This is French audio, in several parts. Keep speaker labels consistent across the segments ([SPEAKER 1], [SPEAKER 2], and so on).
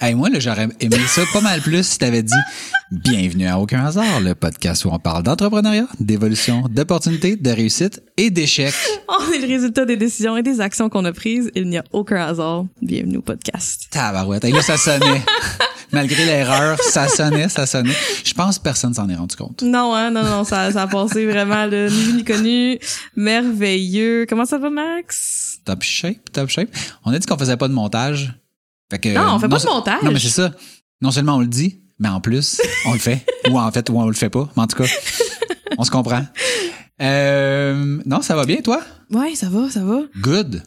[SPEAKER 1] Hey, moi, j'aurais aimé ça pas mal plus si t'avais dit Bienvenue à Aucun hasard, le podcast où on parle d'entrepreneuriat, d'évolution, d'opportunités, de réussite et d'échecs.
[SPEAKER 2] On est le résultat des décisions et des actions qu'on a prises. Il n'y a aucun hasard. Bienvenue au podcast.
[SPEAKER 1] Tabarouette. Et là, ça sonnait. Malgré l'erreur, ça sonnait, ça sonnait. Je pense que personne s'en est rendu compte.
[SPEAKER 2] Non, hein, non, non, ça, ça a passé vraiment le ni vu ni connu, merveilleux. Comment ça va, Max?
[SPEAKER 1] Top shape, top shape. On a dit qu'on faisait pas de montage. Fait que,
[SPEAKER 2] Non, on fait pas de montage.
[SPEAKER 1] Non, mais c'est ça. Non seulement on le dit, mais en plus, on le fait. ou en fait, ou on le fait pas. Mais en tout cas, on se comprend. Euh, non, ça va bien, toi?
[SPEAKER 2] Ouais, ça va, ça va.
[SPEAKER 1] Good.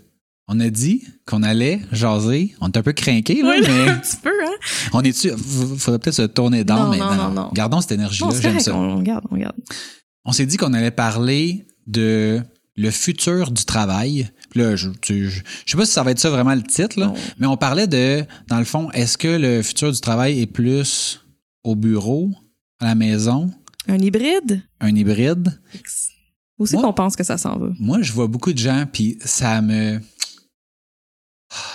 [SPEAKER 1] On a dit qu'on allait jaser. On est un peu craqué, là,
[SPEAKER 2] Ouais,
[SPEAKER 1] mais
[SPEAKER 2] un petit peu, hein?
[SPEAKER 1] on est-tu. f- Faudrait peut-être se tourner dans,
[SPEAKER 2] Non,
[SPEAKER 1] mais
[SPEAKER 2] non, non, non.
[SPEAKER 1] Gardons cette énergie-là. J'aime ça.
[SPEAKER 2] on garde, on garde.
[SPEAKER 1] On s'est dit qu'on allait parler de le futur du travail. Là, je, tu- je, je sais pas si ça va être ça vraiment le titre, là, mais on parlait de, dans le fond, est-ce que le futur du travail est plus au bureau, à la maison,
[SPEAKER 2] Un hybride?
[SPEAKER 1] un hybride?
[SPEAKER 2] Où c'est qu'on pense que ça s'en va?
[SPEAKER 1] Moi, je vois beaucoup de gens, puis ça me.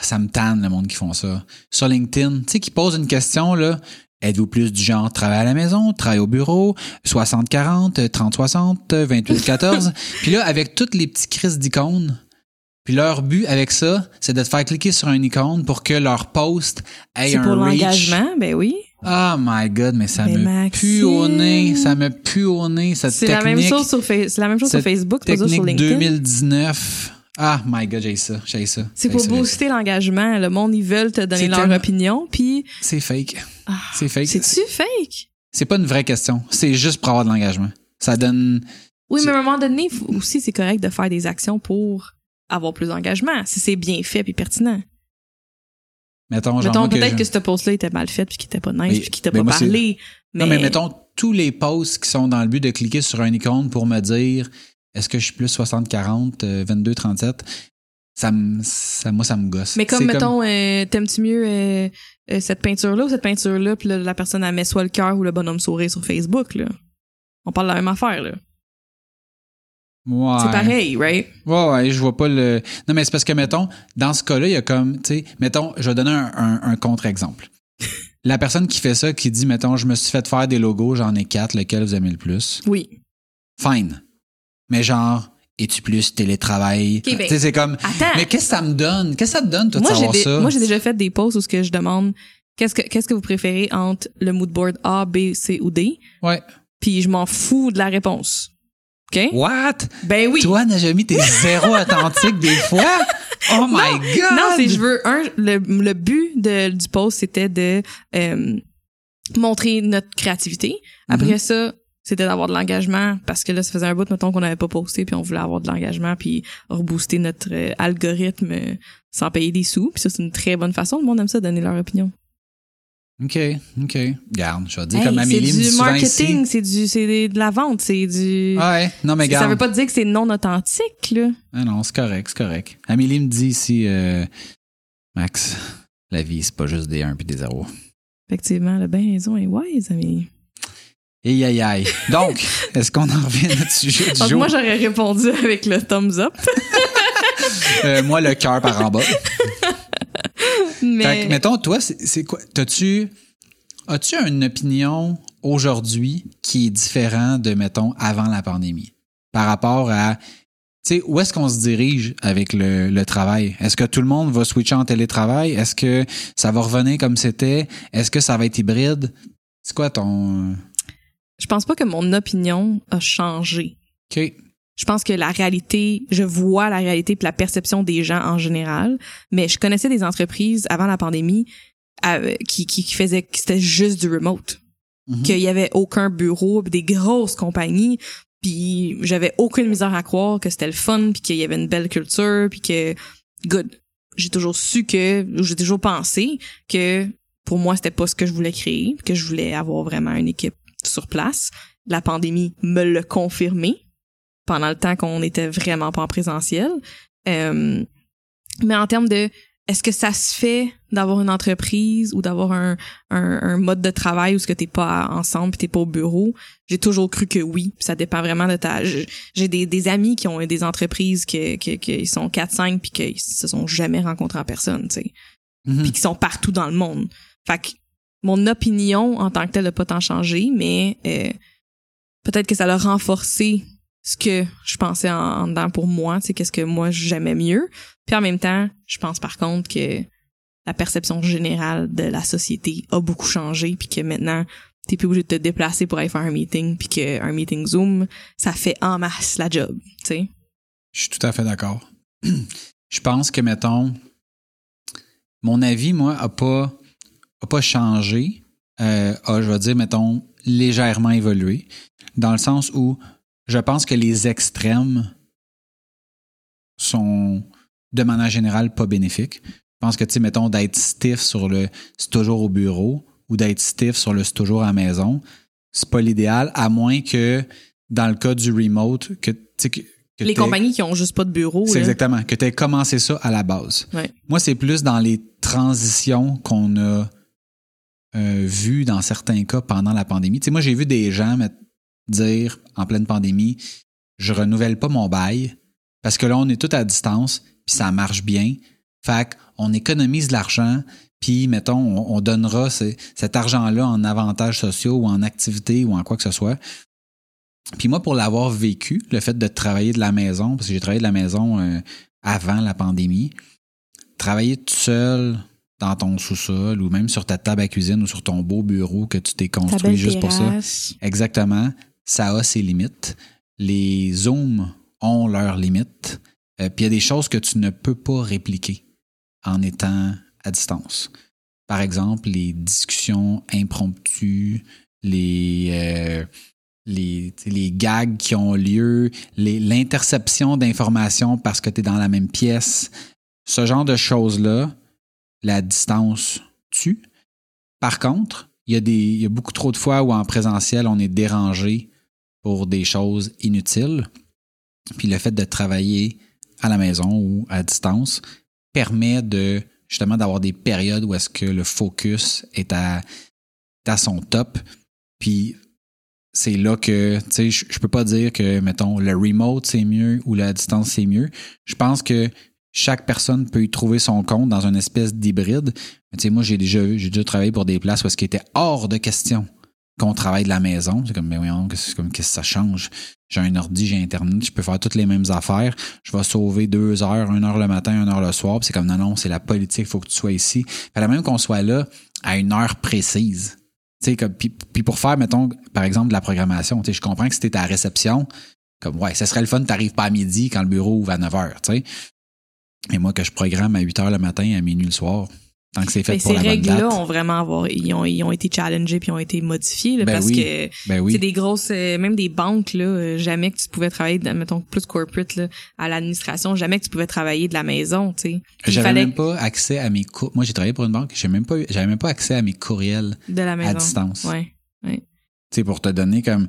[SPEAKER 1] Ça me tanne, le monde qui font ça. Sur LinkedIn, tu sais, qui posent une question, là. Êtes-vous plus du genre travail à la maison, travail au bureau, 60-40, 30-60, 28-14? puis là, avec toutes les petits crises d'icônes, puis leur but avec ça, c'est de te faire cliquer sur un icône pour que leur post ait
[SPEAKER 2] C'est
[SPEAKER 1] un
[SPEAKER 2] pour
[SPEAKER 1] reach.
[SPEAKER 2] l'engagement? Ben oui.
[SPEAKER 1] Oh my god, mais ça
[SPEAKER 2] Mais
[SPEAKER 1] me
[SPEAKER 2] Maxime.
[SPEAKER 1] pue au nez, ça me pue au nez, cette
[SPEAKER 2] C'est
[SPEAKER 1] technique.
[SPEAKER 2] la même chose sur, c'est la même chose sur Facebook, c'est ça sur
[SPEAKER 1] Technique
[SPEAKER 2] LinkedIn.
[SPEAKER 1] 2019. Ah, my God, j'ai ça, j'ai ça.
[SPEAKER 2] C'est pour
[SPEAKER 1] ça.
[SPEAKER 2] booster l'engagement. Le monde, ils veulent te donner leur
[SPEAKER 1] tellement-
[SPEAKER 2] opinion, puis
[SPEAKER 1] C'est fake.
[SPEAKER 2] Ah,
[SPEAKER 1] C'est fake.
[SPEAKER 2] c'est-tu fake?
[SPEAKER 1] C'est pas une vraie question. C'est juste pour avoir de l'engagement. Ça donne.
[SPEAKER 2] Oui, mais à un moment donné, aussi, c'est correct de faire des actions pour avoir plus d'engagement, si c'est bien fait puis pertinent.
[SPEAKER 1] Mettons.
[SPEAKER 2] Mettons,
[SPEAKER 1] que
[SPEAKER 2] peut-être
[SPEAKER 1] je-
[SPEAKER 2] que, ce post-là était mal fait puis qu'il était pas nice
[SPEAKER 1] Mais-
[SPEAKER 2] puis qu'il t'a
[SPEAKER 1] mais
[SPEAKER 2] pas parlé. Mais,
[SPEAKER 1] Non, mais mettons tous les posts qui sont dans le but de cliquer sur un icône pour me dire est-ce que je suis plus 60-40, euh, 22-37, ça me, ça, moi, ça me gosse.
[SPEAKER 2] Mais comme, mettons, euh, t'aimes-tu mieux euh, euh, cette peinture-là ou cette peinture-là, puis là, la personne, elle met soit le cœur ou le bonhomme sourire sur Facebook, là? On parle de la même affaire, là.
[SPEAKER 1] Ouais.
[SPEAKER 2] C'est pareil, right?
[SPEAKER 1] Ouais, ouais, je vois pas le. Non, mais c'est parce que, mettons, dans ce cas-là, il y a comme, tu sais, mettons, je vais donner un, un- un contre-exemple. La personne qui fait ça, qui dit, mettons, je me suis fait faire des logos, j'en ai quatre, lequel vous aimez le plus?
[SPEAKER 2] Oui.
[SPEAKER 1] Fine. Mais genre, es-tu plus télétravail?
[SPEAKER 2] Ben,
[SPEAKER 1] c'est comme,
[SPEAKER 2] Attends!
[SPEAKER 1] mais qu'est-ce que ça me donne? Qu'est-ce que ça te donne, toi, de
[SPEAKER 2] moi, j'ai
[SPEAKER 1] savoir ça?
[SPEAKER 2] moi, j'ai déjà fait des posts où ce que je demande qu'est-ce que, qu'est-ce que vous préférez entre le mood board A, B, C ou D,
[SPEAKER 1] Ouais.
[SPEAKER 2] puis je m'en fous de la réponse. OK?
[SPEAKER 1] What?
[SPEAKER 2] Ben oui!
[SPEAKER 1] Toi, Najami, t'es zéro authentique des fois? Oh my God!
[SPEAKER 2] Non, c'est je veux un le, le but de, du post c'était de euh, montrer notre créativité. Après
[SPEAKER 1] Mhm.
[SPEAKER 2] ça, c'était d'avoir de l'engagement parce que là ça faisait un bout mettons qu'on n'avait pas posté puis on voulait avoir de l'engagement puis rebooster notre euh, algorithme euh, sans payer des sous. Puis ça c'est une très bonne façon, le monde aime ça donner leur opinion.
[SPEAKER 1] OK, OK. Garde, je vais dire
[SPEAKER 2] Hey,
[SPEAKER 1] comme
[SPEAKER 2] c'est
[SPEAKER 1] Amélie me dit
[SPEAKER 2] du marketing, c'est du c'est de la vente, c'est du
[SPEAKER 1] Ouais, non, mais
[SPEAKER 2] ça
[SPEAKER 1] garde.
[SPEAKER 2] veut pas dire que c'est non authentique là.
[SPEAKER 1] Ah non, c'est correct, c'est correct. Amélie me dit ici, euh, Max, la vie, c'est pas juste des 1 puis des 0.
[SPEAKER 2] Effectivement, le ben raison est wise, amis.
[SPEAKER 1] Et aïe aïe. Donc, est-ce qu'on en revient à notre sujet du
[SPEAKER 2] Donc
[SPEAKER 1] jour?
[SPEAKER 2] moi j'aurais répondu avec le thumbs up.
[SPEAKER 1] Euh, moi, le cœur par en bas.
[SPEAKER 2] Mais
[SPEAKER 1] Fait que, mettons, toi, c'est c'est quoi? T'as-tu. As-tu une opinion aujourd'hui qui est différente de, mettons, avant la pandémie? Par rapport à. Tu sais, où est-ce qu'on se dirige avec le, le travail? Est-ce que tout le monde va switcher en télétravail? Est-ce que ça va revenir comme c'était? Est-ce que ça va être hybride? C'est quoi ton.
[SPEAKER 2] Je pense pas que mon opinion a changé.
[SPEAKER 1] OK.
[SPEAKER 2] Je pense que la réalité, je vois la réalité et la perception des gens en général, mais je connaissais des entreprises avant la pandémie euh, qui, qui, qui faisaient que c'était juste du remote.
[SPEAKER 1] Mhm.
[SPEAKER 2] Qu'il y avait aucun bureau, des grosses compagnies, puis j'avais aucune misère à croire que c'était le fun, puis qu'il y avait une belle culture, puis que good. J'ai toujours su que, ou j'ai toujours pensé que pour moi c'était pas ce que je voulais créer, que je voulais avoir vraiment une équipe sur place. La pandémie me l'a confirmé pendant le temps qu'on était vraiment pas en présentiel. Euh, mais en termes de est-ce que ça se fait d'avoir une entreprise ou d'avoir un, un, un mode de travail où ce que t'es pas ensemble t'es pas au bureau? J'ai toujours cru que oui ça dépend vraiment de ta j'ai des, des amis qui ont des entreprises que qui sont 4 5 puis qu'ils se sont jamais rencontrés en personne tu sais
[SPEAKER 1] Mhm.
[SPEAKER 2] puis qui sont partout dans le monde fait que mon opinion en tant que telle n'a pas tant changé mais euh, peut-être que ça l'a renforcé ce que je pensais en, dedans pour moi c'est qu'est-ce que moi j'aimais mieux puis en même temps, je pense par contre que la perception générale de la société a beaucoup changé puis que maintenant t'es plus obligé de te déplacer pour aller faire un meeting puis qu'un meeting Zoom, ça fait en masse la job, tu sais.
[SPEAKER 1] Je suis tout à fait d'accord. Je pense que, mettons, mon avis, moi, a pas, a pas changé. Euh, a, je vais dire, mettons, légèrement évolué. Dans le sens où je pense que les extrêmes sont, de manière générale, pas bénéfiques. Je pense que, tu sais, mettons, d'être stiff sur le c'est toujours au bureau ou d'être stiff sur le c'est toujours à la maison, c'est pas l'idéal, à moins que, dans le cas du remote, que, tu sais, que,
[SPEAKER 2] Les compagnies qui ont juste pas de bureau,
[SPEAKER 1] c'est exactement. Que tu aies commencé ça à la base.
[SPEAKER 2] Ouais.
[SPEAKER 1] Moi, c'est plus dans les transitions qu'on a euh, vues dans certains cas pendant la pandémie. Tu sais, moi, j'ai vu des gens me dire en pleine pandémie, je renouvelle pas mon bail parce que là, on est tout à distance, puis ça marche bien. Fait qu'on économise de l'argent, puis, mettons, on, on donnera ce- cet argent-là en avantages sociaux ou en activités ou en quoi que ce soit. Puis moi, pour l'avoir vécu, le fait de travailler de la maison, parce que j'ai travaillé de la maison euh, avant la pandémie, travailler tout seul dans ton sous-sol ou même sur ta table à cuisine ou sur ton beau bureau que tu t'es construit juste pour ça. Exactement. Ça a ses limites. Les Zooms ont leurs limites. Euh, Puis il y a des choses que tu ne peux pas répliquer en étant à distance. Par exemple, les discussions impromptues, les, euh, les, les gags qui ont lieu, l'interception d'informations parce que tu es dans la même pièce. Ce genre de choses-là, la distance tue. Par contre, il y, a des, il beaucoup trop de fois où en présentiel, on est dérangé pour des choses inutiles. Puis le fait de travailler à la maison ou à distance permet de justement d'avoir des périodes où est-ce que le focus est à, à son top. Puis c'est là que, tu sais, je je peux pas dire que, mettons, le remote c'est mieux ou la distance c'est mieux. Je pense que chaque personne peut y trouver son compte dans une espèce d'hybride. Tu sais, moi, j'ai déjà, j'ai déjà travaillé pour des places où ce était hors de question qu'on travaille de la maison. C'est comme, mais voyons, qu'est-ce que ça change? J'ai un ordi, j'ai Internet, je peux faire toutes les mêmes affaires. Je vais sauver deux heures, une heure le matin, une heure le soir. C'est comme, non, non, c'est la politique, il faut que tu sois ici. Fallait même qu'on soit là à une heure précise. Tu sais, comme, puis, pour faire, mettons, par exemple, de la programmation, tu sais, je comprends que si la réception, comme, ouais, ça serait le fun, t'arrives pas à midi quand le bureau ouvre à 9 heures, tu sais. Mais moi, que je programme à 8 heures le matin, à minuit le soir, tant que c'est fait
[SPEAKER 2] Mais
[SPEAKER 1] pour
[SPEAKER 2] ces
[SPEAKER 1] la bonne
[SPEAKER 2] règles-là ont vraiment avoir, ils ont, ils ont été challengés puis ont été modifiés là,
[SPEAKER 1] Ben
[SPEAKER 2] parce
[SPEAKER 1] oui.
[SPEAKER 2] que
[SPEAKER 1] Ben
[SPEAKER 2] c'est des grosses, euh, même des banques là, euh, jamais que tu pouvais travailler, mettons plus corporate là, à l'administration, jamais que tu pouvais travailler de la maison, tu sais.
[SPEAKER 1] J'avais
[SPEAKER 2] fallait
[SPEAKER 1] même pas accès à mes cours. Moi, j'ai travaillé pour une banque, j'ai même pas, j'avais même pas accès à mes courriels
[SPEAKER 2] de la maison.
[SPEAKER 1] à distance.
[SPEAKER 2] Ouais.
[SPEAKER 1] Tu sais, pour te donner comme.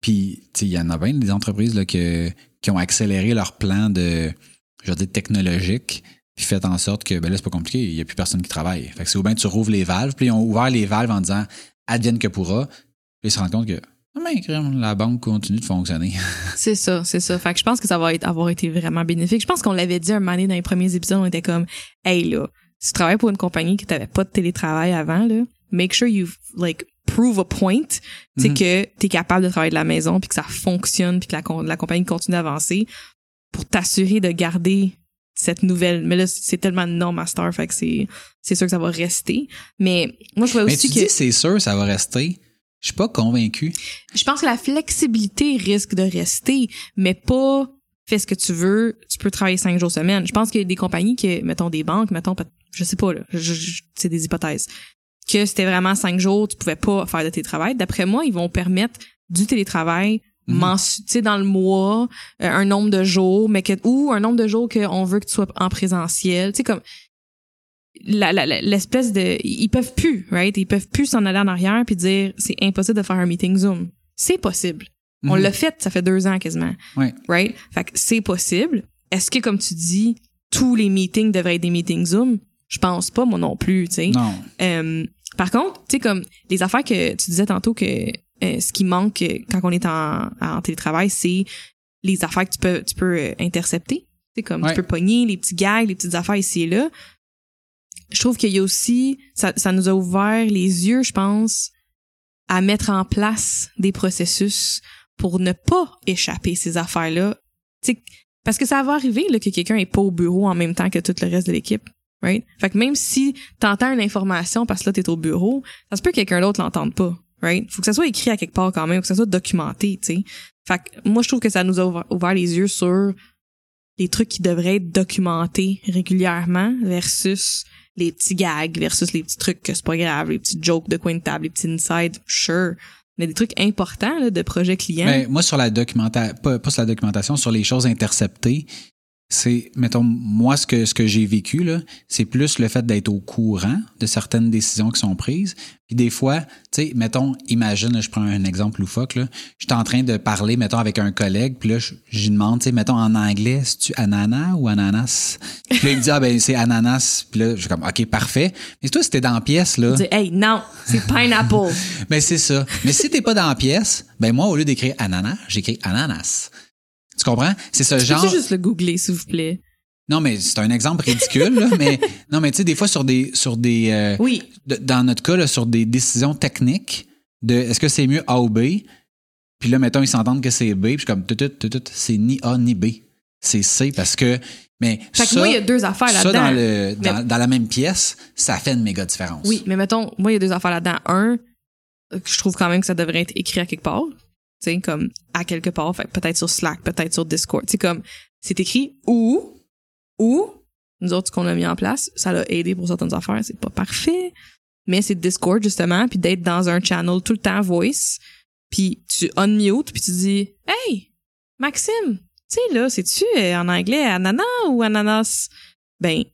[SPEAKER 1] Puis, tu sais, il y en a bien des entreprises là, que, qui ont accéléré leur plan de, je veux dire, technologique, puis fait en sorte que, ben là, c'est pas compliqué, il y a plus personne qui travaille. Fait que c'est ou bien tu rouvres les valves, puis ils ont ouvert les valves en disant, advienne que pourra, puis ils se rendent compte que, ah ben, la banque continue de fonctionner.
[SPEAKER 2] C'est ça, c'est ça. Fait que je pense que ça va être, avoir été vraiment bénéfique. Je pense qu'on l'avait dit un moment donné dans les premiers épisodes, on était comme, hey là, si tu travailles pour une compagnie qui t'avait pas de télétravail avant, là, make sure you, like, prove a point, c'est
[SPEAKER 1] Mhm.
[SPEAKER 2] que t'es capable de travailler de la maison puis que ça fonctionne puis que la, la compagnie continue d'avancer pour t'assurer de garder cette nouvelle. Mais là, c'est tellement non master, fait que c'est, c'est sûr que ça va rester. Mais moi, je vois
[SPEAKER 1] Mais
[SPEAKER 2] aussi
[SPEAKER 1] tu
[SPEAKER 2] que,
[SPEAKER 1] dis, c'est sûr, ça va rester. Je suis pas convaincu.
[SPEAKER 2] Je pense que la flexibilité risque de rester, mais pas fais ce que tu veux, tu peux travailler cinq jours semaine. Je pense qu'il y a des compagnies que, mettons des banques, mettons, je sais pas, là, c'est des hypothèses, que c'était vraiment cinq jours, tu pouvais pas faire de télétravail. D'après moi, ils vont permettre du télétravail mm tu sais dans le mois euh, un nombre de jours mais que ou un nombre de jours qu'on veut que tu sois en présentiel. Tu sais comme l'espèce de ils peuvent plus right? Ils peuvent plus s'en aller en arrière puis dire c'est impossible de faire un meeting zoom. C'est possible. On mhm. l'a fait ça fait deux ans quasiment
[SPEAKER 1] ouais.
[SPEAKER 2] right? Fait que c'est possible. Est-ce que comme tu dis tous les meetings devraient être des meetings zoom? Je pense pas moi non plus tu sais.
[SPEAKER 1] Non.
[SPEAKER 2] Euh, par contre tu sais comme les affaires que tu disais tantôt que euh, ce qui manque quand on est en, en télétravail c'est les affaires que tu peux tu peux euh, intercepter c'est comme tu peux pogner les petits gags les petites affaires ici et là je trouve qu'il y a aussi, ça, ça nous a ouvert les yeux, je pense, à mettre en place des processus pour ne pas échapper ces affaires-là. parce que ça va arriver là, que quelqu'un est pas au bureau en même temps que tout le reste de l'équipe. Right? Fait que même si t'entends une information parce que là, t'es au bureau, ça se peut que quelqu'un d'autre l'entende pas. Right? Faut que ça soit écrit à quelque part quand même, faut que ça soit documenté, tu sais. Fait que moi, je trouve que ça nous a ouvert les yeux sur les trucs qui devraient être documentés régulièrement versus les petits gags versus les petits trucs que c'est pas grave, les petits jokes de coin de table, les petits inside, sure. Mais des trucs importants là, de projet client.
[SPEAKER 1] Mais moi, sur la documentation, pas sur la documentation, sur les choses interceptées, c'est, mettons, moi, ce que, ce que j'ai vécu, là, c'est plus le fait d'être au courant de certaines décisions qui sont prises. Puis des fois, tu sais, mettons, imagine, je prends un exemple loufoque, là, je suis en train de parler, mettons, avec un collègue, puis là, je demande, tu sais, mettons, en anglais, c'est-tu ananas ou ananas? Puis là, il me dit, ah ben, c'est ananas. Puis là, je suis comme, OK, parfait. Mais toi, c'était dans la pièce, là.
[SPEAKER 2] Tu dis, hey, non, c'est pineapple.
[SPEAKER 1] mais c'est ça. Mais si t'es pas dans la pièce, ben moi, au lieu d'écrire ananas, j'écris ananas. Tu comprends? C'est ce genre.
[SPEAKER 2] Peux juste le googler, s'il vous plaît?
[SPEAKER 1] Non, mais c'est un exemple ridicule, là, mais non, mais tu sais, des fois sur des sur des euh,
[SPEAKER 2] oui.
[SPEAKER 1] dans notre cas, là, sur des décisions techniques de est-ce que c'est mieux A ou B? Puis là, mettons, ils s'entendent que c'est B, puis comme tout, tout, tout, tout, c'est ni A ni B. C'est C parce que. Mais
[SPEAKER 2] fait que moi, il y a deux affaires là-dedans.
[SPEAKER 1] Ça, dans, le, dans, dans, la même pièce, ça fait une méga différence.
[SPEAKER 2] Oui, mais mettons, moi, il y a deux affaires là-dedans. Un, je trouve quand même que ça devrait être écrit à quelque part sais, comme à quelque part, fait peut-être sur Slack, peut-être sur Discord, c'est comme c'est écrit ou ou nous autres ce qu'on a mis en place, ça l'a aidé pour certaines affaires, c'est pas parfait, mais c'est Discord justement, puis d'être dans un channel tout le temps voice, puis tu unmute puis tu dis "Hey, Maxime, tu sais là, c'est-tu euh, en anglais ananas ou ananas? Ben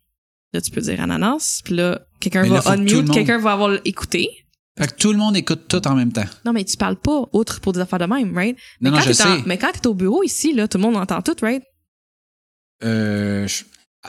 [SPEAKER 2] là tu peux dire ananas, puis là quelqu'un va unmute, quelqu'un va avoir écouté,
[SPEAKER 1] fait que tout le monde écoute tout en même temps.
[SPEAKER 2] Non, mais tu parles pas autre pour des affaires de même, right?
[SPEAKER 1] Non,
[SPEAKER 2] mais
[SPEAKER 1] non, je sais.
[SPEAKER 2] mais quand t'es au bureau ici, là, tout le monde entend tout, right?
[SPEAKER 1] Euh, je,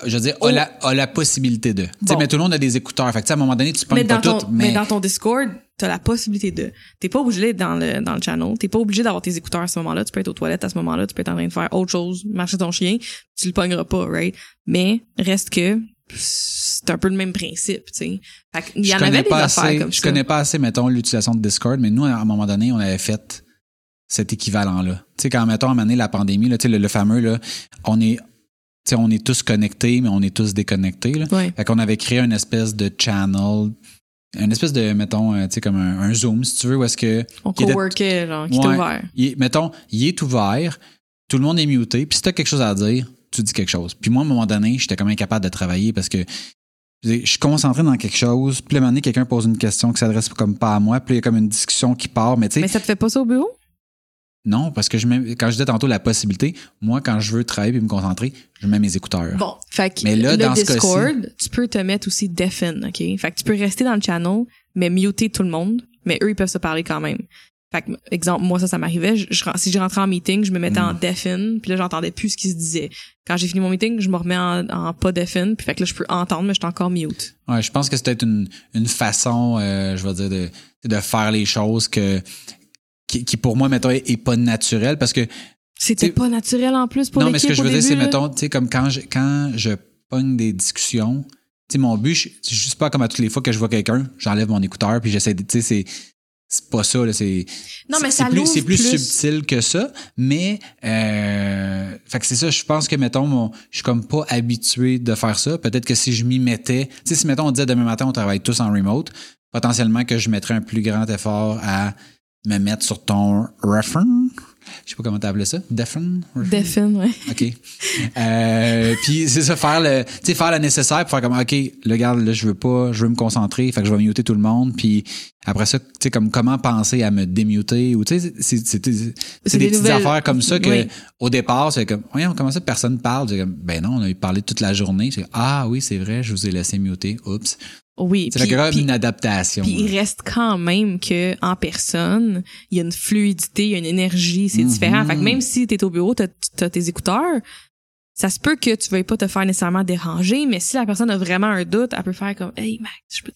[SPEAKER 1] je veux dire, a, la, a la possibilité de. sais, Mais tout le monde a des écouteurs. Fait que, à un moment donné, tu penses pas tout. Mais...
[SPEAKER 2] mais dans ton Discord, t'as la possibilité de. T'es pas obligé d'être dans le, dans le channel. T'es pas obligé d'avoir tes écouteurs à ce moment-là. Tu peux être aux toilettes à ce moment-là. Tu peux être en train de faire autre chose, marcher ton chien. Tu le pogneras pas, right? Mais reste que c'est un peu le même principe, tu sais. Fait il y en avait des affaires comme
[SPEAKER 1] je connais pas assez, mettons, l'utilisation de Discord, mais nous, à un moment donné, on avait fait cet équivalent-là. Tu sais, quand, mettons, à un moment donné, la pandémie, là, tu sais, le, fameux, là, on est, tu sais, on est tous connectés, mais on est tous déconnectés, là. Fait qu'on avait créé une espèce de channel, une espèce de, mettons, euh, tu sais, comme un, Zoom, si tu veux, où est-ce que...
[SPEAKER 2] On coworkait, genre, qui est ouvert.
[SPEAKER 1] mettons, il est ouvert, tout le monde est muté, puis si t'as quelque chose à dire, tu dis quelque chose. Puis moi, à un moment donné, j'étais comme incapable de travailler parce que je suis concentré dans quelque chose, puis à un moment donné, quelqu'un pose une question qui s'adresse comme pas à moi, puis il y a comme une discussion qui part, mais.
[SPEAKER 2] Mais ça te fait pas ça au bureau?
[SPEAKER 1] Non, parce que je mets, quand je disais tantôt la possibilité, moi, quand je veux travailler et me concentrer, je mets mes écouteurs.
[SPEAKER 2] Bon, fait que mais là, le dans Discord, tu peux te mettre aussi deafen, OK? Fait que tu peux rester dans le channel, mais muter tout le monde, mais eux, ils peuvent se parler quand même. Fait que, exemple, moi, ça, ça m'arrivait. si je rentrais en meeting, je me mettais en mm. deafen, puis là, j'entendais plus ce qui se disait. Quand j'ai fini mon meeting, je me remets en, pas deafen, puis fait que là, je peux entendre, mais je suis encore mute.
[SPEAKER 1] Ouais, je pense que c'est peut-être une, une façon, euh, je vais dire, de, de faire les choses que qui, qui pour moi, mettons, est, pas naturel parce que
[SPEAKER 2] c'était pas naturel en plus pour
[SPEAKER 1] Non, mais ce que je veux
[SPEAKER 2] dire,
[SPEAKER 1] c'est, mettons, tu sais, comme quand je, quand je pogne des discussions, tu sais, mon but, c'est juste pas comme à toutes les fois que je vois quelqu'un, j'enlève mon écouteur puis j'essaie de, tu sais, c'est, c'est pas ça là c'est
[SPEAKER 2] non mais ça
[SPEAKER 1] plus c'est plus, subtil que ça mais euh, fait que c'est ça je pense que mettons mon, je suis comme pas habitué de faire ça peut-être que si je m'y mettais tu sais si mettons on disait demain matin on travaille tous en remote potentiellement que je mettrais un plus grand effort à me mettre sur ton reference. Je sais pas comment t'appelles ça. Defen?
[SPEAKER 2] Defin, ouais.
[SPEAKER 1] OK. Euh, puis c'est ça, faire le, tu sais, faire le nécessaire pour faire comme, OK, le gars, là, je veux pas, je veux me concentrer, fait que je vais muter tout le monde. Puis après ça, tu sais, comme comment penser à me démuter ou, tu sais, c'est, des,
[SPEAKER 2] des
[SPEAKER 1] petites
[SPEAKER 2] nouvelles-
[SPEAKER 1] affaires comme ça que,
[SPEAKER 2] Oui.
[SPEAKER 1] au départ, c'est comme, voyons, comment ça, personne parle? Comme, ben non, on a eu parlé toute la journée. C'est, ah oui, c'est vrai, je vous ai laissé muter. Oups.
[SPEAKER 2] Oui.
[SPEAKER 1] C'est
[SPEAKER 2] puis-
[SPEAKER 1] une adaptation.
[SPEAKER 2] Puis il reste quand même que en personne, il y a une fluidité, il y a une énergie, c'est
[SPEAKER 1] Mhm.
[SPEAKER 2] différent. Fait que même si tu es au bureau, tu as, tes écouteurs, ça se peut que tu veuilles pas te faire nécessairement déranger, mais si la personne a vraiment un doute, elle peut faire comme Hey Max, je peux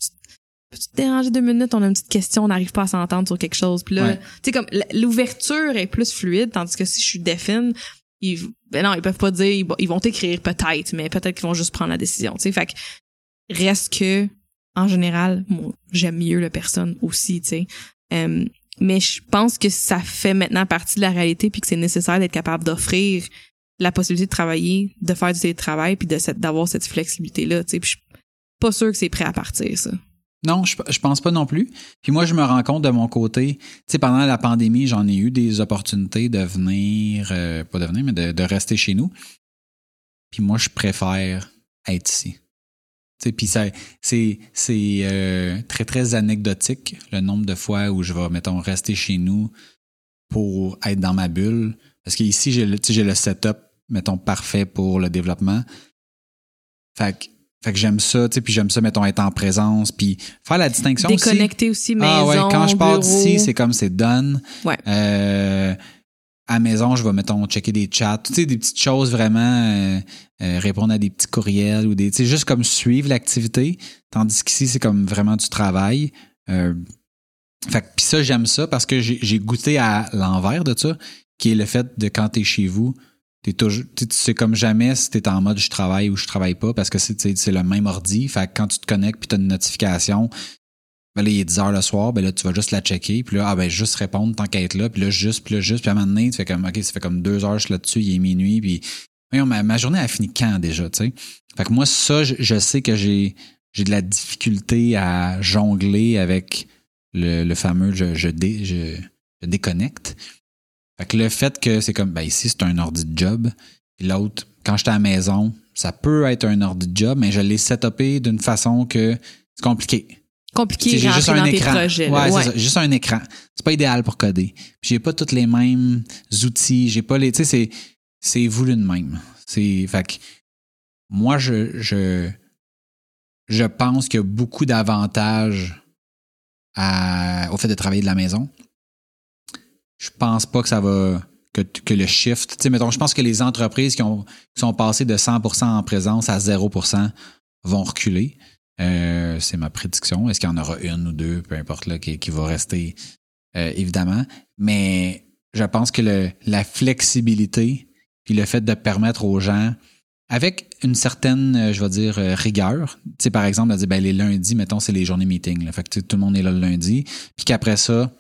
[SPEAKER 2] peux-tu te déranger deux minutes, on a une petite question, on n'arrive pas à s'entendre sur quelque chose. Puis là,
[SPEAKER 1] Ouais.
[SPEAKER 2] tu sais comme l'ouverture est plus fluide, tandis que si je suis défine, ils, ben non, ils peuvent pas dire, ils, vont- ils vont t'écrire peut-être, mais peut-être qu'ils vont juste prendre la décision. Tu sais, fait que reste que en général, moi, j'aime mieux la personne aussi, tu sais. Euh, mais je pense que ça fait maintenant partie de la réalité puis que c'est nécessaire d'être capable d'offrir la possibilité de travailler, de faire du télétravail puis de d'avoir cette flexibilité là, tu sais. Puis je suis pas sûre que c'est prêt à partir ça.
[SPEAKER 1] Non, je, je pense pas non plus. Puis moi, je me rends compte de mon côté, tu sais, pendant la pandémie, j'en ai eu des opportunités de venir, euh, pas de venir, mais de rester chez nous. Puis moi, je préfère être ici. Puis c'est, euh, très, très anecdotique, le nombre de fois où je vais, mettons, rester chez nous pour être dans ma bulle. Parce qu'ici, j'ai le, j'ai le setup, mettons, parfait pour le développement. Fait que, fait que j'aime ça, tu sais, puis j'aime ça, mettons, être en présence, puis faire la distinction aussi.
[SPEAKER 2] Déconnecter aussi, maison,
[SPEAKER 1] Ah ouais, quand je pars d'ici, c'est comme c'est done.
[SPEAKER 2] Ouais.
[SPEAKER 1] Euh, à la maison, je vais, mettons, checker des chats, tu sais, des petites choses vraiment, euh, euh, répondre à des petits courriels ou des, tu sais, juste comme suivre l'activité. Tandis qu'ici, c'est comme vraiment du travail. Euh, puis ça, j'aime ça parce que j'ai goûté à l'envers de ça, qui est le fait de quand t'es chez vous, t'es toujours, tu sais, tu comme jamais si t'es en mode je travaille ou je travaille pas parce que c'est tu c'est le même ordi. Fait que quand tu te connectes puis t'as une notification, ben là, il est 10 heures le soir, ben là, tu vas juste la checker, puis là, ah ben, juste répondre être là, puis là, juste, puis là, juste, puis à un moment donné, tu fais comme, OK, ça fait comme deux heures, je suis là-dessus, il est minuit, puis ma, ma journée a fini quand déjà, tu sais? Fait que moi, ça, je, je sais que j'ai j'ai de la difficulté à jongler avec le, le fameux je, je, dé- je, je déconnecte. Fait que le fait que c'est comme, ben ici, c'est un ordi de job, puis l'autre, quand j'étais à la maison, ça peut être un ordi de job, mais je l'ai setupé d'une façon que c'est compliqué.
[SPEAKER 2] compliqué
[SPEAKER 1] sais,
[SPEAKER 2] de rentrer dans tes projets. là.
[SPEAKER 1] Ouais,
[SPEAKER 2] Ouais.
[SPEAKER 1] c'est. Juste un écran. C'est pas idéal pour coder. J'ai pas tous les mêmes outils. J'ai pas les. Tu sais, c'est, c'est voulu de même. C'est. Fait que moi, je, je, je pense qu'il y a beaucoup d'avantages au fait de travailler de la maison. Je pense pas que ça va. Que, que le shift. Tu sais, mettons, je pense que les entreprises qui, ont, qui sont passées de 100% en présence à 0% vont reculer. Euh, c'est ma prédiction. Est-ce qu'il y en aura une ou deux, peu importe, là, qui, qui va rester, euh, évidemment. Mais je pense que le, la flexibilité, puis le fait de permettre aux gens, avec une certaine, euh, je vais dire, euh, rigueur, tu sais, par exemple, de dire, ben, les lundis, mettons, c'est les journées meeting. Là. Fait que tu sais, tout le monde est là le lundi. Puis qu'après ça,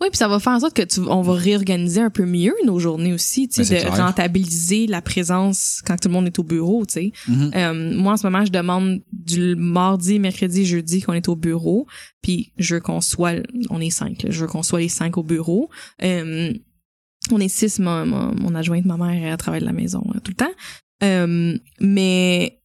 [SPEAKER 2] Oui, puis ça va faire en sorte que tu, on va réorganiser un peu mieux nos journées aussi, tu
[SPEAKER 1] Ben,
[SPEAKER 2] sais,
[SPEAKER 1] c'est
[SPEAKER 2] de
[SPEAKER 1] clair.
[SPEAKER 2] rentabiliser la présence quand tout le monde est au bureau, tu sais.
[SPEAKER 1] mhm,
[SPEAKER 2] Euh, moi, en ce moment, je demande du mardi, mercredi, jeudi qu'on est au bureau, puis je veux qu'on soit, on est cinq, là, je veux qu'on soit les cinq au bureau. Euh, on est six, mon, mon, mon adjointe, ma mère, elle travaille de la maison euh, tout le temps. Euh, mais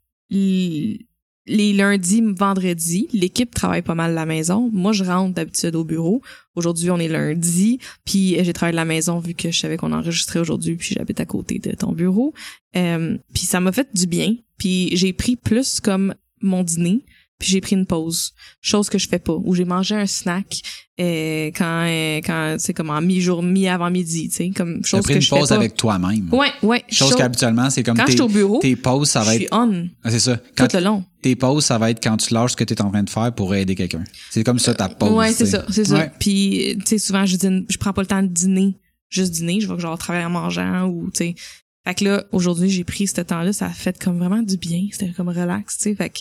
[SPEAKER 2] les lundis, vendredis, l'équipe travaille pas mal de la maison. Moi, je rentre d'habitude au bureau. Aujourd'hui, on est lundi, puis j'ai travaillé de la maison vu que je savais qu'on enregistrait aujourd'hui, puis j'habite à côté de ton bureau. Euh, puis ça m'a fait du bien. Puis j'ai pris plus comme mon dîner, puis j'ai pris une pause, chose que je fais pas, où j'ai mangé un snack euh, quand euh, quand c'est comme en mi-jour, mi avant midi, tu sais, comme
[SPEAKER 1] tu as
[SPEAKER 2] chose
[SPEAKER 1] pris
[SPEAKER 2] que
[SPEAKER 1] une
[SPEAKER 2] je fais
[SPEAKER 1] pause
[SPEAKER 2] pas.
[SPEAKER 1] avec toi-même.
[SPEAKER 2] Ouais, ouais.
[SPEAKER 1] Chose
[SPEAKER 2] chose-
[SPEAKER 1] qu'habituellement, c'est comme
[SPEAKER 2] quand je suis au bureau,
[SPEAKER 1] tes pauses, ça
[SPEAKER 2] je
[SPEAKER 1] va
[SPEAKER 2] suis
[SPEAKER 1] être.
[SPEAKER 2] on
[SPEAKER 1] Ah, c'est ça. Quand
[SPEAKER 2] tout le long.
[SPEAKER 1] tes pauses, ça va être quand tu lâches ce que tu es en train de faire pour aider quelqu'un. C'est comme ça ta pause.
[SPEAKER 2] Ouais, c'est ça, c'est ça.
[SPEAKER 1] Ouais.
[SPEAKER 2] Puis tu sais souvent je dîne, je prends pas le temps de dîner, juste dîner, je vais genre travailler en mangeant ou tu sais. Fait que là aujourd'hui, j'ai pris ce temps-là, ça a fait comme vraiment du bien, c'était comme relax, tu sais. Fait que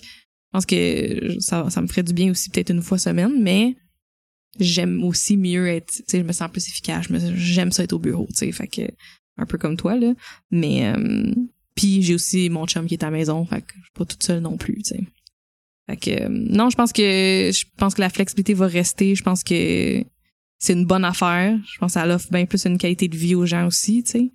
[SPEAKER 2] pense que ça me ferait du bien aussi peut-être une fois semaine, mais j'aime aussi mieux être, tu sais, je me sens plus efficace, je me- j'aime ça être au bureau, tu sais. Fait que un peu comme toi là, mais euh, puis j'ai aussi mon chum qui est à la maison, fait que je suis pas toute seule non plus, tu sais. Fait que euh, non, je pense que je pense que la flexibilité va rester. Je pense que c'est une bonne affaire. Je pense que ça offre bien plus une qualité de vie aux gens aussi, tu sais.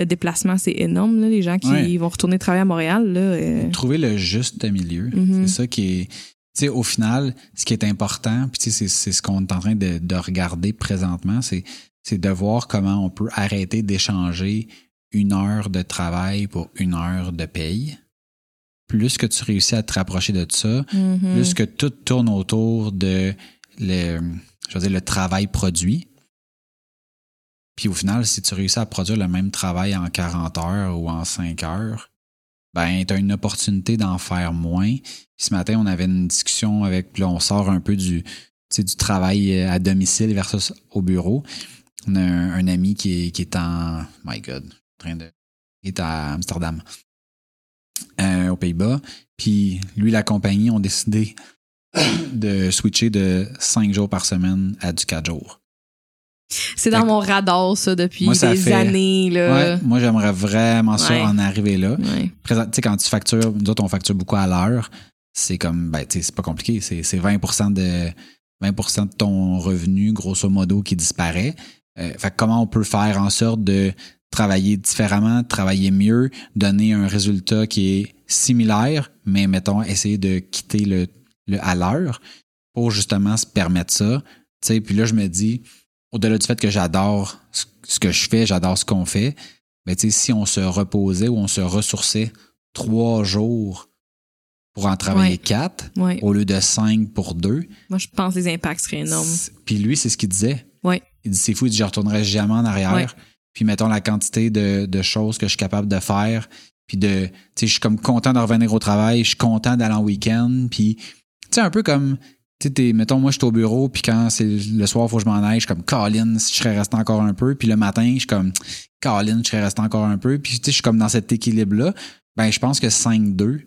[SPEAKER 2] Le déplacement, c'est énorme, là. Les gens qui
[SPEAKER 1] Ouais.
[SPEAKER 2] vont retourner travailler à Montréal, là. euh,
[SPEAKER 1] Trouver le juste milieu.
[SPEAKER 2] Mhm.
[SPEAKER 1] C'est ça qui est. Tu sais, au final, ce qui est important, puis tu sais, c'est ce qu'on est en train de, de regarder présentement, c'est c'est de voir comment on peut arrêter d'échanger une heure de travail pour une heure de paye. Plus que tu réussis à te rapprocher de ça,
[SPEAKER 2] mhm.
[SPEAKER 1] plus que tout tourne autour de le, je veux dire, le travail produit. Puis au final, si tu réussis à produire le même travail en 40 heures ou en 5 heures, ben, tu as une opportunité d'en faire moins. Puis ce matin, on avait une discussion avec, là, on sort un peu du, du travail euh, à domicile versus au bureau. On a un, ami qui est, qui est en, my God, train de, est à Amsterdam, euh, aux Pays-Bas. Puis lui, la compagnie ont décidé de switcher de 5 jours par semaine à du 4 jours.
[SPEAKER 2] C'est dans mon radar, ça, depuis
[SPEAKER 1] Moi, ça
[SPEAKER 2] des
[SPEAKER 1] fait-
[SPEAKER 2] années, là.
[SPEAKER 1] Ouais, moi, j'aimerais vraiment ça
[SPEAKER 2] Ouais.
[SPEAKER 1] en arriver là.
[SPEAKER 2] Ouais.
[SPEAKER 1] Présent- quand tu factures, nous autres, on facture beaucoup à l'heure. C'est comme, ben, tu sais, c'est pas compliqué. C'est c'est 20 de 20 de ton revenu, grosso modo, qui disparaît. Euh, fait que comment on peut faire en sorte de travailler différemment, travailler mieux, donner un résultat qui est similaire, mais mettons, essayer de quitter le, le à l'heure pour justement se permettre ça. Tu sais, puis là, je me dis, au-delà du fait que j'adore ce que je fais, j'adore ce qu'on fait, mais tu sais, si on se reposait ou on se ressourçait trois jours pour en travailler
[SPEAKER 2] Ouais.
[SPEAKER 1] quatre
[SPEAKER 2] Ouais.
[SPEAKER 1] au lieu de cinq pour deux,
[SPEAKER 2] Moi, je pense que les impacts seraient énormes.
[SPEAKER 1] Puis lui, c'est ce qu'il disait.
[SPEAKER 2] Ouais.
[SPEAKER 1] Il dit c'est fou, il dit je retournerai jamais en arrière. Puis mettons la quantité de, de choses que je suis capable de faire. Puis de. Tu sais, je suis comme content de revenir au travail, je suis content d'aller en week-end. Puis, tu sais, un peu comme. Tu mettons, moi, je suis au bureau, puis quand c'est le soir, il faut que je m'en aille, je suis comme, Colin, si je serais resté encore un peu. Puis le matin, je suis comme, Colin, je serais resté encore un peu. Puis, tu sais, je suis comme dans cet équilibre-là. Ben, je pense que 5-2,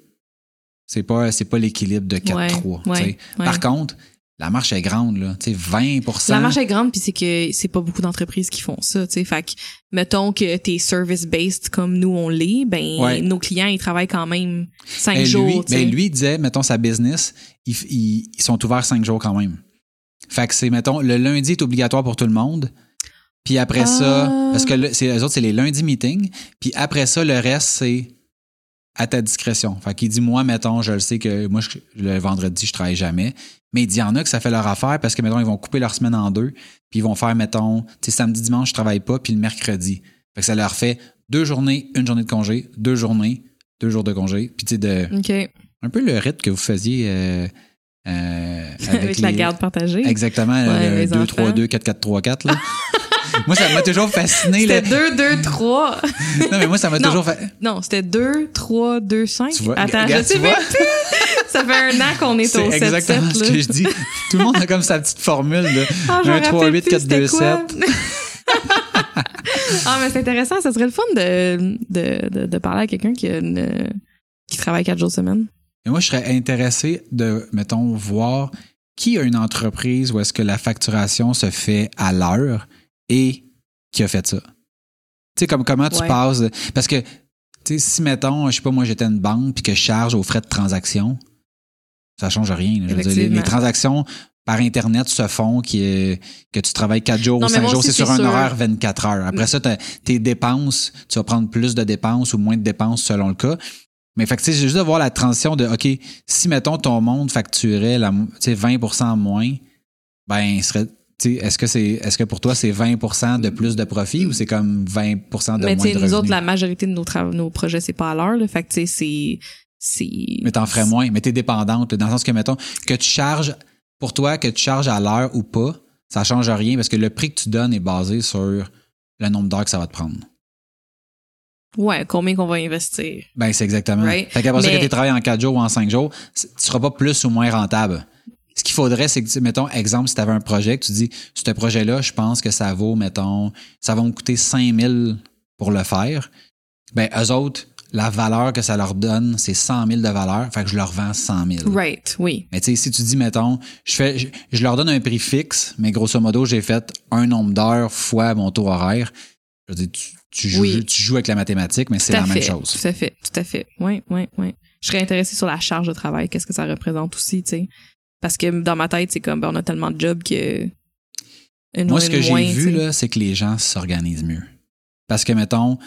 [SPEAKER 1] c'est pas, c'est pas l'équilibre de 4-3. tu
[SPEAKER 2] Ouais,
[SPEAKER 1] sais.
[SPEAKER 2] ouais.
[SPEAKER 1] Par contre, la marche est grande, là. Tu sais, 20%
[SPEAKER 2] La marche est grande, puis c'est que c'est pas beaucoup d'entreprises qui font ça, tu sais. Fait que, mettons que t'es service-based comme nous, on l'est, ben,
[SPEAKER 1] Ouais.
[SPEAKER 2] nos clients, ils travaillent quand même cinq
[SPEAKER 1] Ben,
[SPEAKER 2] jours,
[SPEAKER 1] lui, ben, lui, il disait, mettons, sa business, ils, ils- ils sont ouverts cinq jours quand même. Fait que c'est, mettons, le lundi est obligatoire pour tout le monde. Puis après ça,
[SPEAKER 2] Ah.
[SPEAKER 1] parce que le- c'est, eux autres, c'est les lundis meetings. Puis après ça, le reste, c'est à ta discrétion. Fait qu'il dit, moi, mettons, je le sais que moi, je- le vendredi, je travaille jamais. Mais il y en a que ça fait leur affaire parce que, mettons, ils vont couper leur semaine en deux. Puis ils vont faire, mettons, tu sais, samedi, dimanche, je travaille pas, puis le mercredi. Fait que ça leur fait deux journées, une journée de congé, deux journées, deux jours de congé. Puis tu sais, de,
[SPEAKER 2] OK.
[SPEAKER 1] un peu le rythme que vous faisiez euh, euh, avec,
[SPEAKER 2] Avec, la garde partagée.
[SPEAKER 1] Exactement,
[SPEAKER 2] Ouais,
[SPEAKER 1] le
[SPEAKER 2] les
[SPEAKER 1] 2, 3,
[SPEAKER 2] enfants.
[SPEAKER 1] 2, 4, 4, 3, 4. Là. moi, ça m'a toujours fasciné.
[SPEAKER 2] C'était
[SPEAKER 1] là.
[SPEAKER 2] 2, 2, 3.
[SPEAKER 1] Non, mais moi, ça m'a toujours fait.
[SPEAKER 2] Non, c'était 2, 3, 2, 5.
[SPEAKER 1] Tu vois,
[SPEAKER 2] Attends,
[SPEAKER 1] regarde,
[SPEAKER 2] je sais même plus. Ça fait un an qu'on est,
[SPEAKER 1] C'est
[SPEAKER 2] au 7,
[SPEAKER 1] exactement
[SPEAKER 2] 7,
[SPEAKER 1] ce que je dis. Tout le monde a comme sa petite formule de
[SPEAKER 2] Ah, je me
[SPEAKER 1] 1, 3,
[SPEAKER 2] rappelle
[SPEAKER 1] 8,
[SPEAKER 2] plus
[SPEAKER 1] 4,
[SPEAKER 2] c'était
[SPEAKER 1] 2,
[SPEAKER 2] quoi.
[SPEAKER 1] 7.
[SPEAKER 2] ah, mais c'est intéressant. Ça serait le fun de, de, de, de parler à quelqu'un qui, une- qui travaille quatre jours semaine.
[SPEAKER 1] Et moi, je serais intéressé de, mettons, voir qui a une entreprise où est-ce que la facturation se fait à l'heure et qui a fait ça. Tu sais, comme comment tu
[SPEAKER 2] Ouais.
[SPEAKER 1] passes. Parce que, tu sais, si, mettons, je sais pas, moi, j'étais une banque puis que je charge aux frais de transaction, ça change rien. là. Je veux dire, les, transactions par Internet se font qui est, que tu travailles 4 jours
[SPEAKER 2] Non,
[SPEAKER 1] ou
[SPEAKER 2] mais
[SPEAKER 1] 5
[SPEAKER 2] moi
[SPEAKER 1] jours, c'est sur un
[SPEAKER 2] sûr.
[SPEAKER 1] horaire 24 heures. Après ça, t'as- tes dépenses, tu vas prendre plus de dépenses ou moins de dépenses selon le cas. Mais fait que, c'est juste de voir la transition de, OK, si, mettons, ton monde facturait la, tu sais, 20% moins, ben, serait, est-ce que c'est, est-ce que pour toi, c'est 20% de plus de profit ou c'est comme 20% de
[SPEAKER 2] mais
[SPEAKER 1] moins de
[SPEAKER 2] nous
[SPEAKER 1] revenus?
[SPEAKER 2] autres, la majorité de nos, nos projets, c'est pas à l'heure. Fait que, tu sais, c'est. C'est-
[SPEAKER 1] Mais t'en ferais moins, mais t'es dépendante, dans le sens que, mettons, que tu charges, pour toi, que tu charges à l'heure ou pas, ça change rien parce que le prix que tu donnes est basé sur le nombre d'heures que ça va te prendre.
[SPEAKER 2] Ouais, combien qu'on va investir.
[SPEAKER 1] Ben, c'est exactement.
[SPEAKER 2] Right.
[SPEAKER 1] Fait qu'après ça,
[SPEAKER 2] Mais-
[SPEAKER 1] que tu travailles en 4 jours ou en 5 jours, tu seras pas plus ou moins rentable. Ce qu'il faudrait, c'est que, mettons, exemple, si tu avais un projet, que tu dis, ce projet-là, je pense que ça vaut, mettons, ça va me coûter 5000 pour le faire. Ben, eux autres, la valeur que ça leur donne, c'est 100 000 de valeur. Fait que je leur vends 100 000.
[SPEAKER 2] Right, oui.
[SPEAKER 1] Mais tu sais, si tu dis, mettons, je fais, je, je leur donne un prix fixe, mais grosso modo, j'ai fait un nombre d'heures fois mon taux horaire. Je veux dire, tu, tu joues,
[SPEAKER 2] Oui.
[SPEAKER 1] tu joues avec la mathématique, mais c'est la même chose.
[SPEAKER 2] Tout à fait, tout à fait. Oui, oui, oui. Je serais intéressée sur la charge de travail, qu'est-ce que ça représente aussi, tu sais. Parce que dans ma tête, c'est comme, ben, on a tellement de jobs que. Une
[SPEAKER 1] Moi, ce que j'ai vu, là, c'est que les gens s'organisent mieux. Parce que, mettons,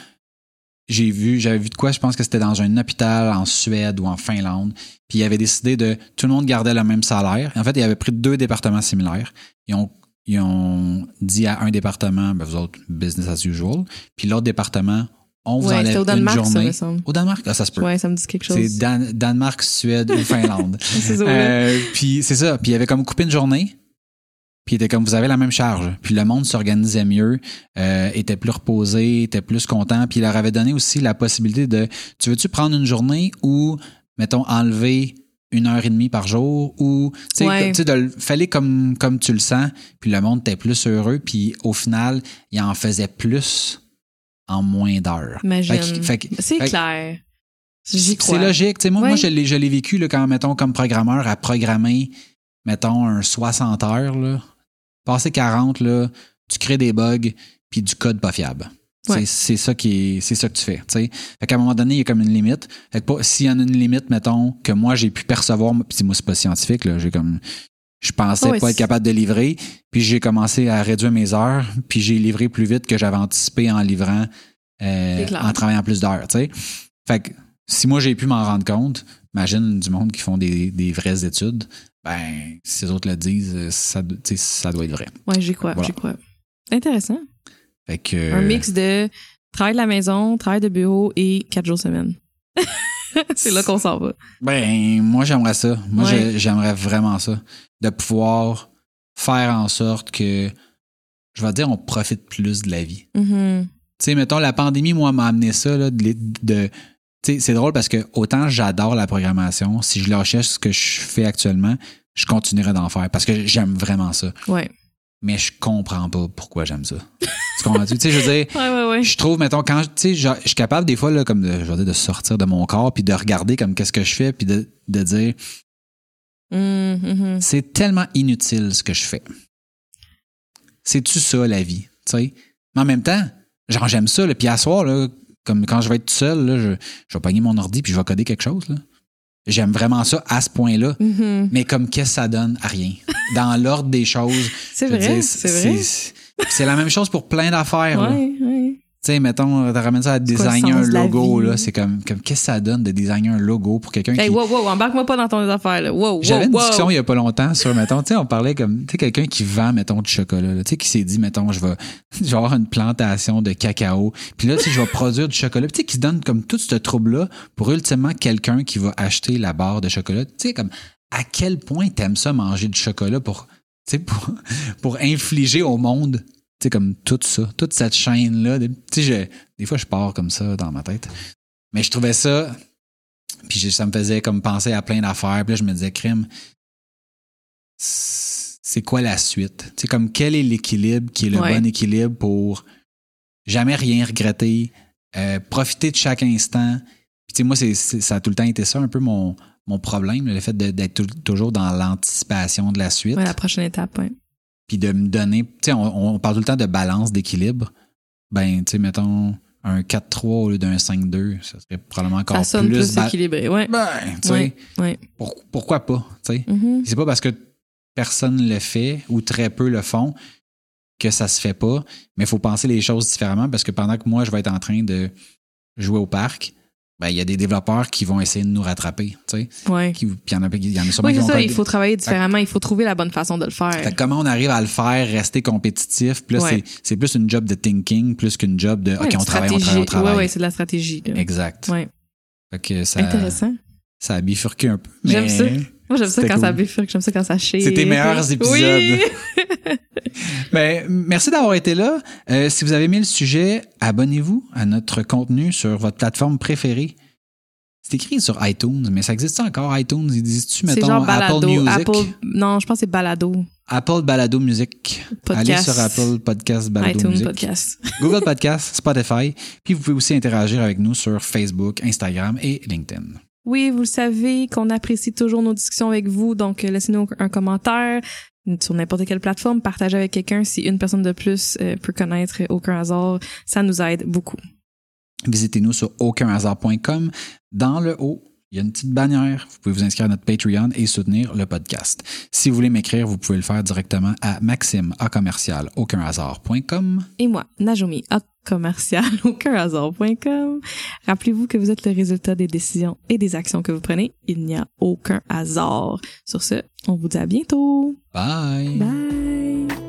[SPEAKER 1] j'ai vu, j'avais vu de quoi, je pense que c'était dans un hôpital en Suède ou en Finlande. Puis ils avaient décidé de. Tout le monde gardait le même salaire. En fait, ils avaient pris deux départements similaires. Ils ont, ils ont dit à un département, ben, vous autres, business as usual. Puis l'autre département, on vous
[SPEAKER 2] Ouais,
[SPEAKER 1] enlève
[SPEAKER 2] au
[SPEAKER 1] une
[SPEAKER 2] Danemark, ça,
[SPEAKER 1] journée.
[SPEAKER 2] me semble.
[SPEAKER 1] Au Danemark? Ah, ça se peut.
[SPEAKER 2] Ouais, ça me dit quelque chose.
[SPEAKER 1] c'est Dan- Danemark, Suède ou Finlande.
[SPEAKER 2] Ça.
[SPEAKER 1] Euh, puis c'est ça. Puis il avait comme coupé une journée. Puis il était comme vous avez la même charge. Puis le monde s'organisait mieux, euh, était plus reposé, était plus content. Puis il leur avait donné aussi la possibilité de tu veux-tu prendre une journée ou mettons enlever une heure et demie par jour ou tu sais
[SPEAKER 2] Ouais.
[SPEAKER 1] de fallait comme comme tu le sens. Puis le monde était plus heureux. Puis au final il en faisait plus en moins d'heures.
[SPEAKER 2] C'est clair.
[SPEAKER 1] C'est logique. Tu sais, moi,
[SPEAKER 2] Ouais.
[SPEAKER 1] moi je l'ai je l'ai vécu là, quand, mettons, comme programmeur, à programmer, mettons, un 60 heures. Là. Passer 40, là, tu crées des bugs puis du code pas fiable.
[SPEAKER 2] Ouais.
[SPEAKER 1] C'est- ça qui est, c'est ça que tu fais. tu sais. Fait qu'à un moment donné, il y a comme une limite. Fait que pas- s'il y en a une limite, mettons, que moi j'ai pu percevoir, puis moi, c'est pas scientifique, là, j'ai comme. Je pensais pas être capable de livrer, puis j'ai commencé à réduire mes heures, puis j'ai livré plus vite que j'avais anticipé en livrant, euh, en travaillant plus d'heures. Fait que si moi j'ai pu m'en rendre compte, imagine du monde qui font des, des vraies études, ben, si les autres le disent, euh, ça, ça doit être vrai.
[SPEAKER 2] Ouais, j'y crois,
[SPEAKER 1] Voilà.
[SPEAKER 2] j'y crois. Intéressant.
[SPEAKER 1] Fait que,
[SPEAKER 2] Un mix de travail de la maison, travail de bureau et quatre jours semaine. c'est là qu'on s'en va.
[SPEAKER 1] Ben, moi, j'aimerais ça. Moi,
[SPEAKER 2] Ouais.
[SPEAKER 1] j'aimerais vraiment ça. De pouvoir faire en sorte que, je vais dire, on profite plus de la vie.
[SPEAKER 2] Mhm.
[SPEAKER 1] Tu sais, mettons, la pandémie, moi, m'a amené ça, là, de, de- c'est drôle parce que autant j'adore la programmation, si je lâchais ce que je fais actuellement, je continuerais d'en faire parce que j'aime vraiment ça.
[SPEAKER 2] Ouais.
[SPEAKER 1] Mais je comprends pas pourquoi j'aime ça. tu comprends-tu? Tu sais, je veux dire,
[SPEAKER 2] Ouais, ouais, ouais.
[SPEAKER 1] je trouve, mettons, quand, tu sais, je je suis capable des fois, là, comme de, je veux dire, de sortir de mon corps puis de regarder comme qu'est-ce que je fais puis de, de dire,
[SPEAKER 2] Mhm, mhm.
[SPEAKER 1] c'est tellement inutile ce que je fais. C'est-tu ça, la vie? Tu sais? Mais en même temps, genre, j'aime ça. Puis à soir, là, comme quand je vais être tout seul, là, je, je vais pogner mon ordi puis je vais coder quelque chose. J'aime vraiment ça à ce point-là.
[SPEAKER 2] Mhm.
[SPEAKER 1] Mais comme qu'est-ce que ça donne? À rien. Dans l'ordre des choses.
[SPEAKER 2] C'est vrai, c'est
[SPEAKER 1] la même chose pour plein d'affaires.
[SPEAKER 2] Ouais, ouais.
[SPEAKER 1] Tu sais, mettons, tu ramènes ça à designer un logo. là, C'est comme, comme qu'est-ce que ça donne de designer un logo pour quelqu'un
[SPEAKER 2] Hey,
[SPEAKER 1] qui.
[SPEAKER 2] wow, wow, embarque-moi pas dans ton affaire, là. Wow, wow,
[SPEAKER 1] J'avais une
[SPEAKER 2] wow.
[SPEAKER 1] discussion il y a pas longtemps sur, mettons, tu sais, on parlait comme, tu sais, quelqu'un qui vend, mettons, du chocolat, tu sais, qui s'est dit, mettons, je vais, je vais avoir une plantation de cacao, puis là, tu sais, je vais produire du chocolat, tu sais, qui se donne comme tout ce trouble-là pour ultimement quelqu'un qui va acheter la barre de chocolat. Tu sais, comme, à quel point t'aimes ça manger du chocolat pour, tu sais, pour, pour infliger au monde, sais, comme tout ça, toute cette chaîne-là. Tu sais, des fois, je pars comme ça dans ma tête. Mais je trouvais ça, puis je- ça me faisait comme penser à plein d'affaires. Puis là, je me disais, crime, c'est quoi la suite? Tu sais, comme quel est l'équilibre qui est le
[SPEAKER 2] Ouais.
[SPEAKER 1] bon équilibre pour jamais rien regretter, euh, profiter de chaque instant? Puis tu sais, moi, c'est, c'est- ça a tout le temps été ça un peu mon, mon problème, le fait d'être tou- toujours dans l'anticipation de la suite.
[SPEAKER 2] Ouais, la prochaine étape, ouais.
[SPEAKER 1] Puis de me donner, tu sais, on, on parle tout le temps de balance, d'équilibre. Ben, tu sais, mettons un 4-3 au lieu d'un 5-2, ça serait probablement encore
[SPEAKER 2] Ça sonne
[SPEAKER 1] plus...
[SPEAKER 2] plus, équilibré, ouais.
[SPEAKER 1] ben, tu sais,
[SPEAKER 2] Ouais, ouais.
[SPEAKER 1] pour- pourquoi pas, tu sais?
[SPEAKER 2] Mhm.
[SPEAKER 1] C'est pas parce que personne le fait ou très peu le font que ça se fait pas, mais il faut penser les choses différemment parce que pendant que moi, je vais être en train de jouer au parc, ben, il y a des développeurs qui vont essayer de nous rattraper, tu sais.
[SPEAKER 2] Ouais.
[SPEAKER 1] Qui- Puis il y en a, il y en a sûrement
[SPEAKER 2] Oui,
[SPEAKER 1] qui
[SPEAKER 2] c'est
[SPEAKER 1] vont
[SPEAKER 2] ça, il faut travailler différemment, il faut trouver la bonne façon de le faire.
[SPEAKER 1] fait comment on arrive à le faire, rester compétitif, là,
[SPEAKER 2] Ouais.
[SPEAKER 1] c'est- plus une job de thinking, plus qu'une job de
[SPEAKER 2] Ouais,
[SPEAKER 1] OK, on travaille, on travaille, on travaille.
[SPEAKER 2] Ouais, ouais, c'est de la stratégie. là.
[SPEAKER 1] Exact.
[SPEAKER 2] Ouais.
[SPEAKER 1] Fait que ça,
[SPEAKER 2] Intéressant.
[SPEAKER 1] ça a bifurqué un peu.
[SPEAKER 2] J'aime ça. Moi, j'aime ça quand ça bifurque, j'aime ça quand ça chie.
[SPEAKER 1] C'est tes meilleurs épisodes.
[SPEAKER 2] Oui.
[SPEAKER 1] Ben, merci d'avoir été là. Euh, si vous avez aimé le sujet, abonnez-vous à notre contenu sur votre plateforme préférée. C'est écrit sur iTunes, mais ça existe encore iTunes? Existe-tu,
[SPEAKER 2] c'est
[SPEAKER 1] mettons,
[SPEAKER 2] genre balado.
[SPEAKER 1] Apple Music?
[SPEAKER 2] Apple- non, je pense que c'est balado.
[SPEAKER 1] Apple Balado Music.
[SPEAKER 2] Podcast.
[SPEAKER 1] Allez sur Apple Podcast Balado
[SPEAKER 2] iTunes
[SPEAKER 1] Music.
[SPEAKER 2] Podcast.
[SPEAKER 1] Google Podcast, Spotify. Puis vous pouvez aussi interagir avec nous sur Facebook, Instagram et LinkedIn.
[SPEAKER 2] Oui, vous le savez qu'on apprécie toujours nos discussions avec vous, donc euh, laissez-nous un commentaire sur n'importe quelle plateforme, partagez avec quelqu'un si une personne de plus euh, peut connaître aucun hasard, ça nous aide beaucoup.
[SPEAKER 1] Visitez-nous sur aucunhasard.com. Dans le haut, il y a une petite bannière. Vous pouvez vous inscrire à notre Patreon et soutenir le podcast. Si vous voulez m'écrire, vous pouvez le faire directement à maxime à commercial aucunhasard.com.
[SPEAKER 2] Et moi, Najomi, à commercial aucunhasard.com. Rappelez-vous que vous êtes le résultat des décisions et des actions que vous prenez. Il n'y a aucun hasard. Sur ce, on vous dit à bientôt.
[SPEAKER 1] Bye.
[SPEAKER 2] Bye.